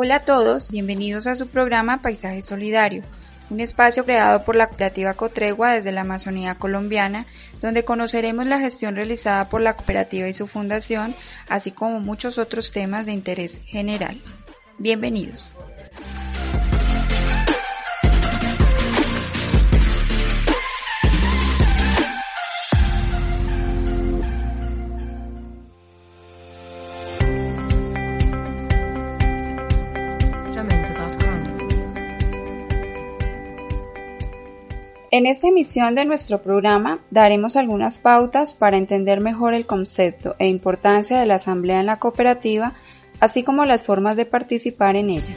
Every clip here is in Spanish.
Hola a todos, bienvenidos a su programa Paisaje Solidario, un espacio creado por la cooperativa Cotregua desde la Amazonía colombiana, donde conoceremos la gestión realizada por la cooperativa y su fundación, así como muchos otros temas de interés general. Bienvenidos. En esta emisión de nuestro programa daremos algunas pautas para entender mejor el concepto e importancia de la asamblea en la cooperativa, así como las formas de participar en ella.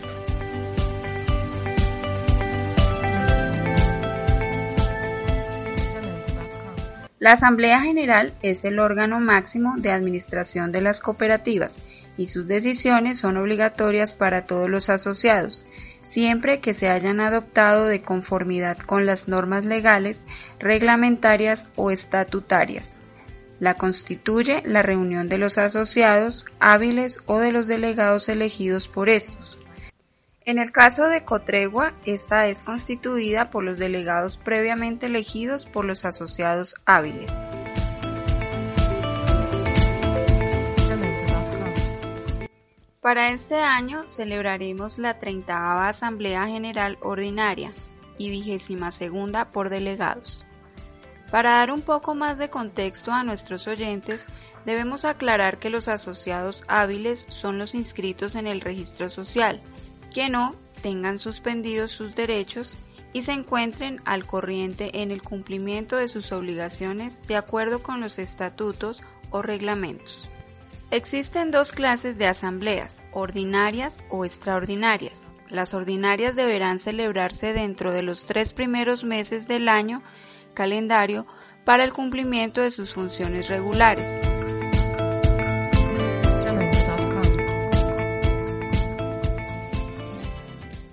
La Asamblea General es el órgano máximo de administración de las cooperativas y sus decisiones son obligatorias para todos los asociados, siempre que se hayan adoptado de conformidad con las normas legales, reglamentarias o estatutarias. La constituye la reunión de los asociados hábiles o de los delegados elegidos por estos. En el caso de Cotregua, esta es constituida por los delegados previamente elegidos por los asociados hábiles. Para este año celebraremos la 30 Asamblea General Ordinaria y vigésima segunda por delegados. Para dar un poco más de contexto a nuestros oyentes, debemos aclarar que los asociados hábiles son los inscritos en el registro social, que no tengan suspendidos sus derechos y se encuentren al corriente en el cumplimiento de sus obligaciones de acuerdo con los estatutos o reglamentos. Existen dos clases de asambleas, ordinarias o extraordinarias. Las ordinarias deberán celebrarse dentro de los tres primeros meses del año calendario para el cumplimiento de sus funciones regulares.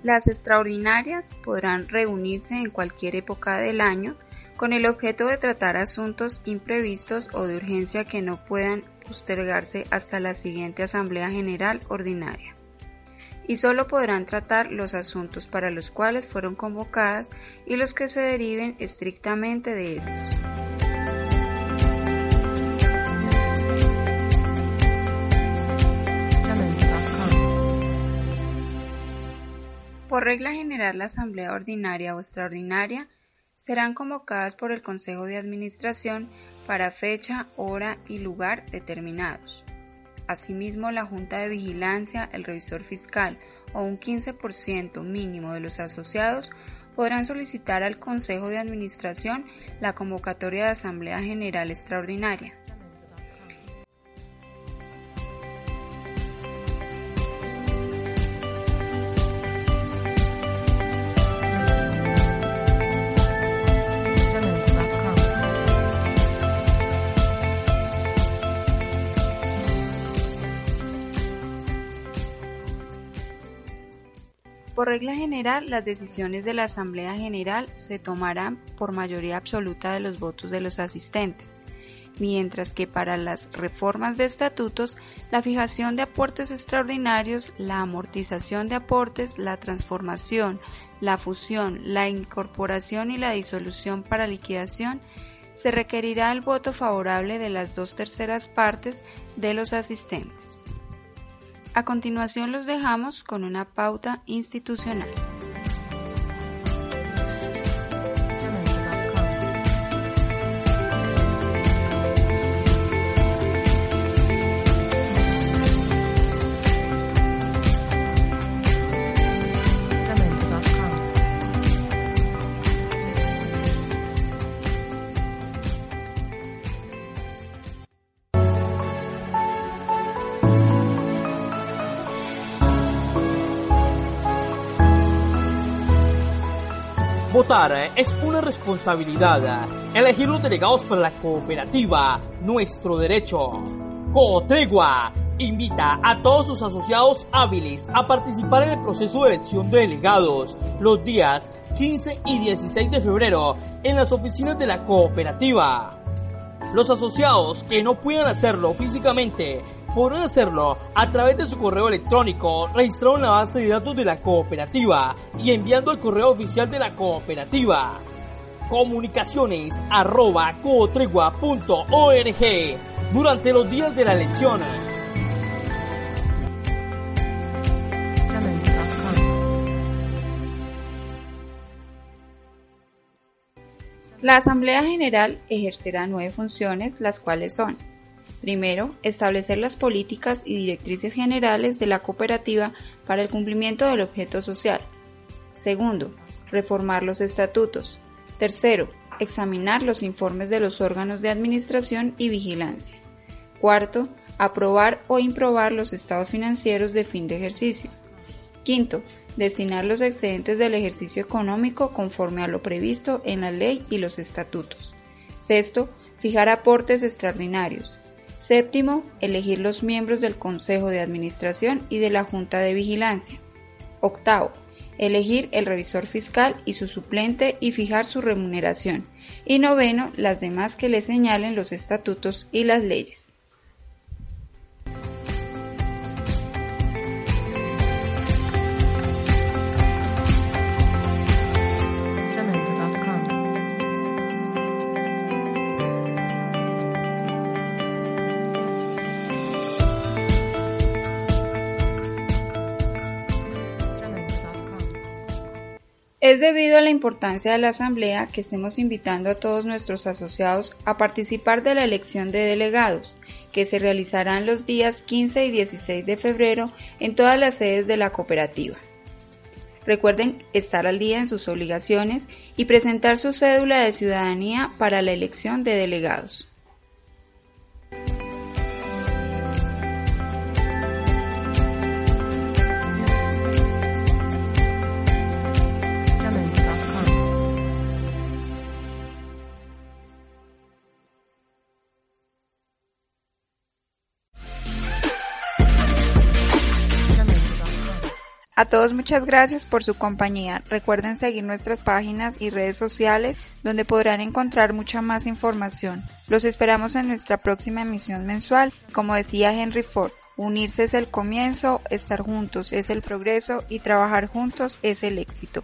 Las extraordinarias podrán reunirse en cualquier época del año con el objeto de tratar asuntos imprevistos o de urgencia que no puedan postergarse hasta la siguiente Asamblea General Ordinaria. Y solo podrán tratar los asuntos para los cuales fueron convocadas y los que se deriven estrictamente de estos. Por regla general, la Asamblea Ordinaria o Extraordinaria serán convocadas por el Consejo de Administración para fecha, hora y lugar determinados. Asimismo, la Junta de Vigilancia, el revisor fiscal o un 15% mínimo de los asociados podrán solicitar al Consejo de Administración la convocatoria de Asamblea General Extraordinaria. Por regla general, las decisiones de la Asamblea General se tomarán por mayoría absoluta de los votos de los asistentes, mientras que para las reformas de estatutos, la fijación de aportes extraordinarios, la amortización de aportes, la transformación, la fusión, la incorporación y la disolución para liquidación, se requerirá el voto favorable de las dos terceras partes de los asistentes. A continuación los dejamos con una pauta institucional. Votar es una responsabilidad. Elegir los delegados para la cooperativa, nuestro derecho. Cotregua invita a todos sus asociados hábiles a participar en el proceso de elección de delegados los días 15 y 16 de febrero en las oficinas de la cooperativa. Los asociados que no puedan hacerlo físicamente podrán hacerlo a través de su correo electrónico registrado en la base de datos de la cooperativa y enviando al correo oficial de la cooperativa comunicaciones arroba durante los días de la elección. La Asamblea General ejercerá nueve funciones, las cuales son Primero, establecer las políticas y directrices generales de la cooperativa para el cumplimiento del objeto social. Segundo, reformar los estatutos. Tercero, examinar los informes de los órganos de administración y vigilancia. Cuarto, aprobar o improbar los estados financieros de fin de ejercicio. Quinto, destinar los excedentes del ejercicio económico conforme a lo previsto en la ley y los estatutos. Sexto, fijar aportes extraordinarios. Séptimo, elegir los miembros del Consejo de Administración y de la Junta de Vigilancia. Octavo, elegir el revisor fiscal y su suplente y fijar su remuneración. Y noveno, las demás que le señalen los estatutos y las leyes. Es debido a la importancia de la Asamblea que estemos invitando a todos nuestros asociados a participar de la elección de delegados, que se realizarán los días 15 y 16 de febrero en todas las sedes de la cooperativa. Recuerden estar al día en sus obligaciones y presentar su cédula de ciudadanía para la elección de delegados. A todos muchas gracias por su compañía. Recuerden seguir nuestras páginas y redes sociales donde podrán encontrar mucha más información. Los esperamos en nuestra próxima emisión mensual. Como decía Henry Ford, unirse es el comienzo, estar juntos es el progreso y trabajar juntos es el éxito.